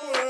the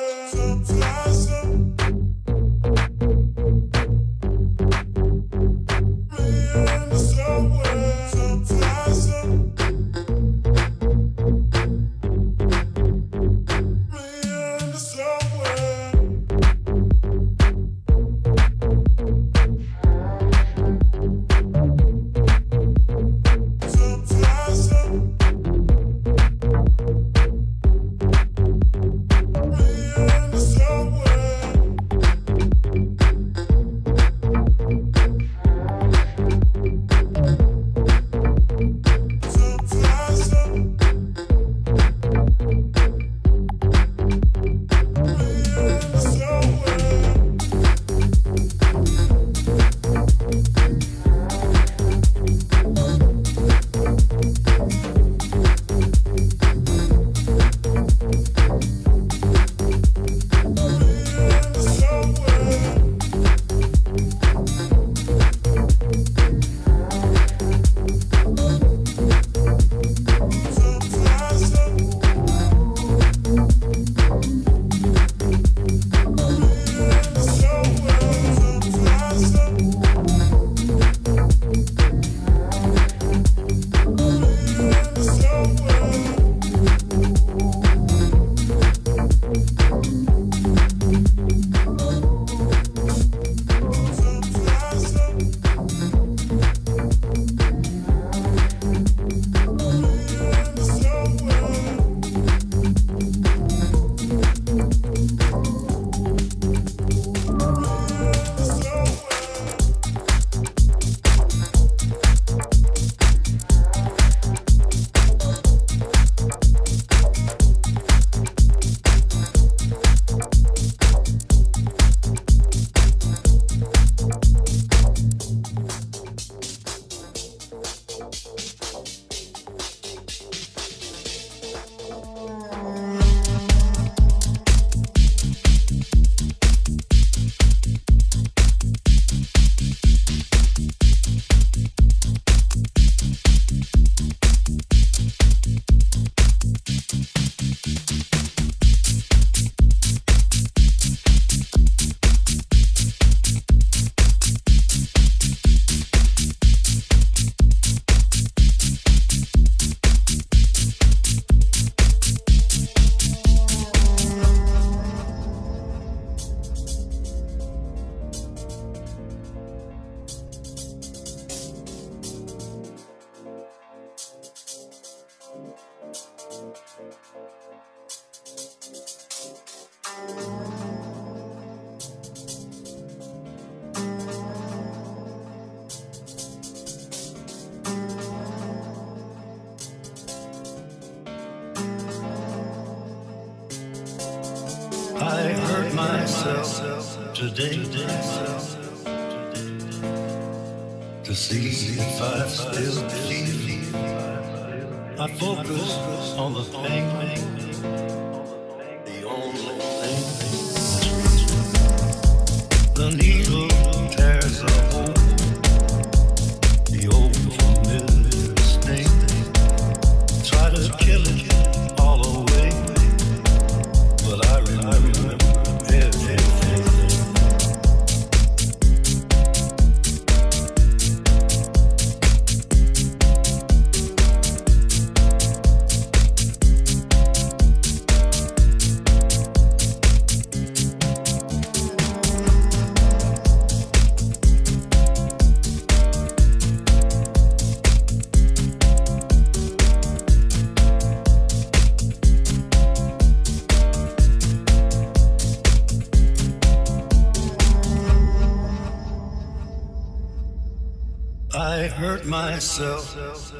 myself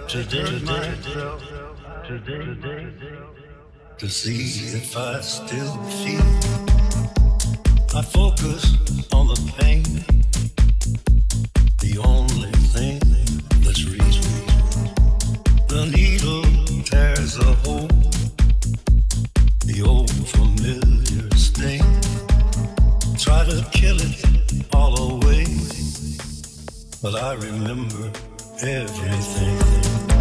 today, today, to see if I still feel. I focus on the pain, the only thing that's real. The needle tears a hole, the old familiar sting. Try to kill it all away, but I remember everything.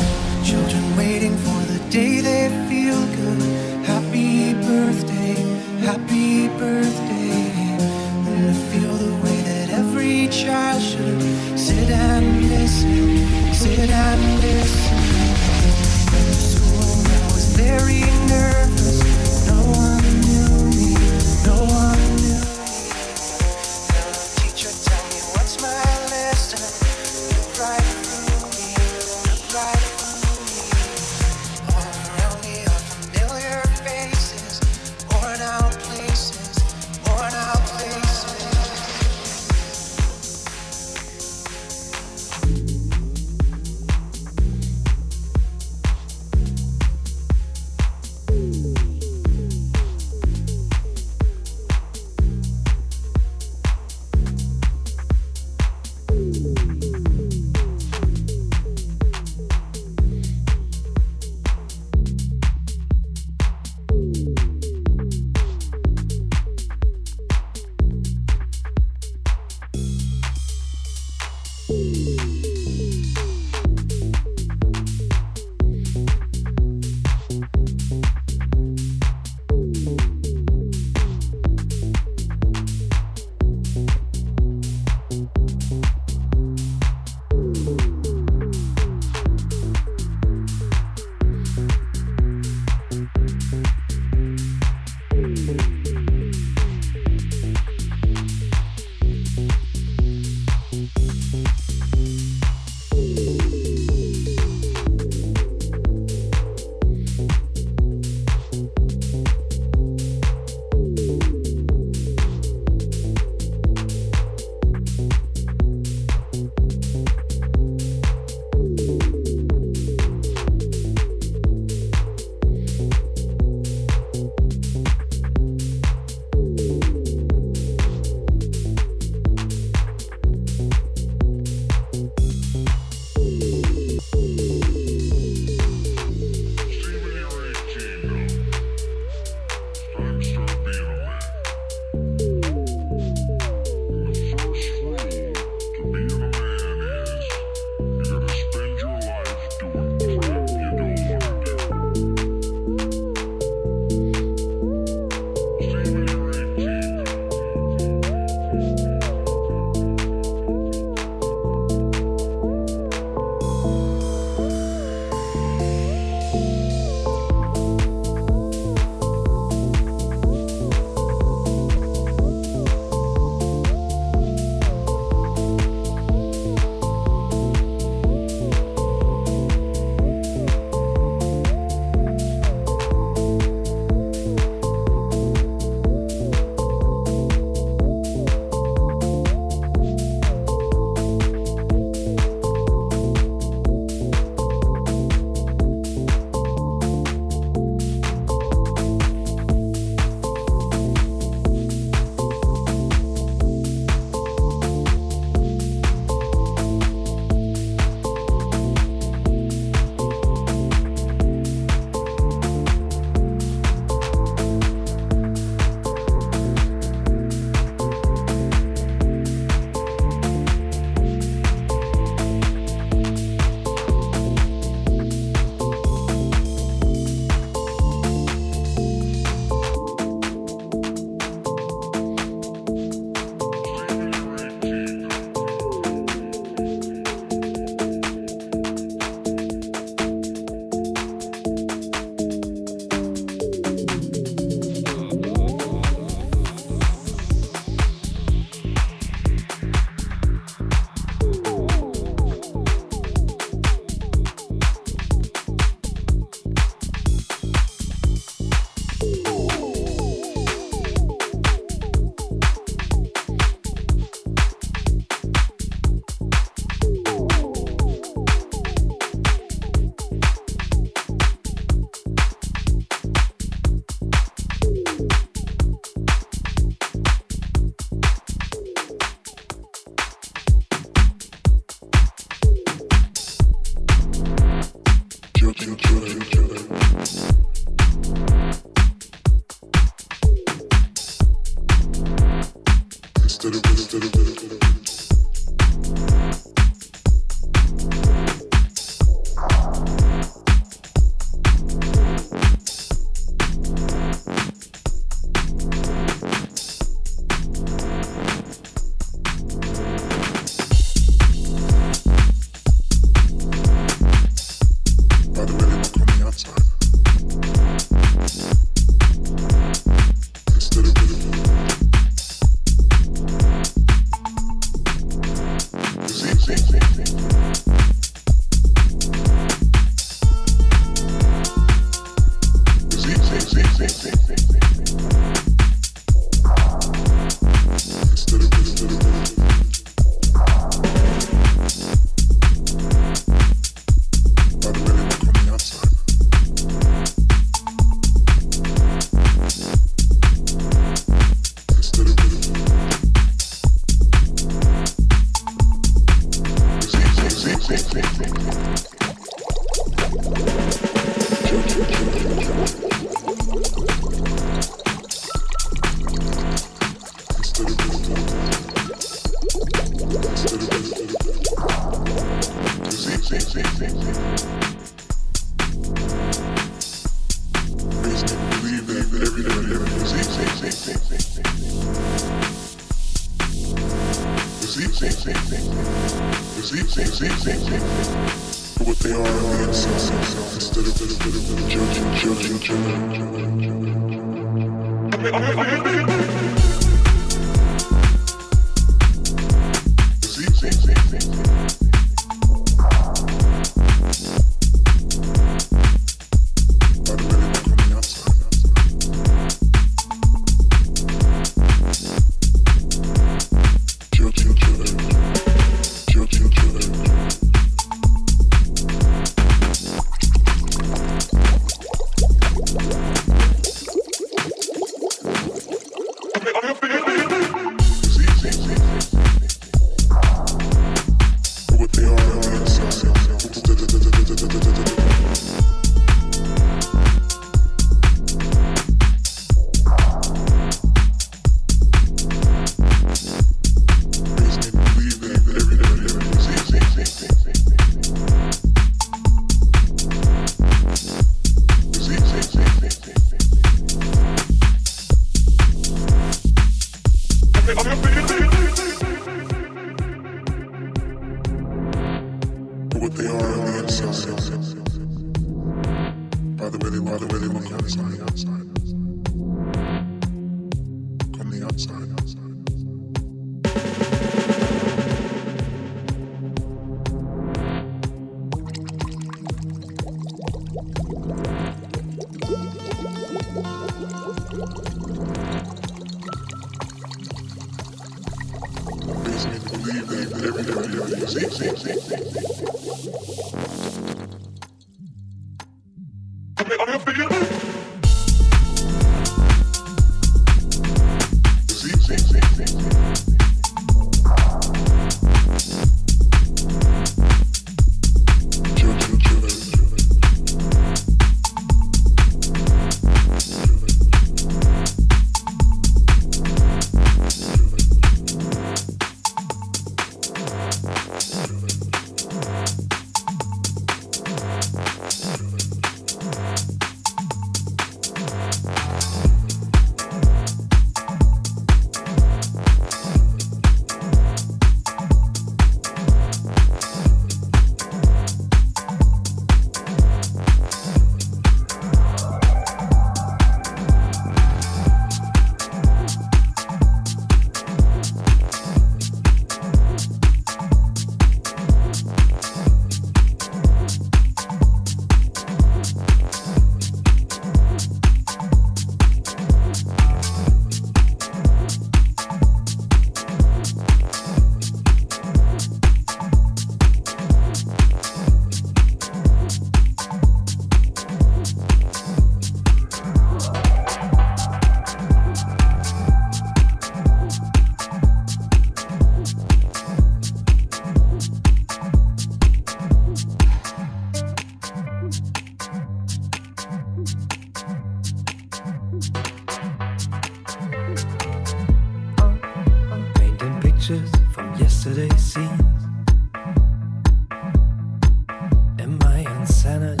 planet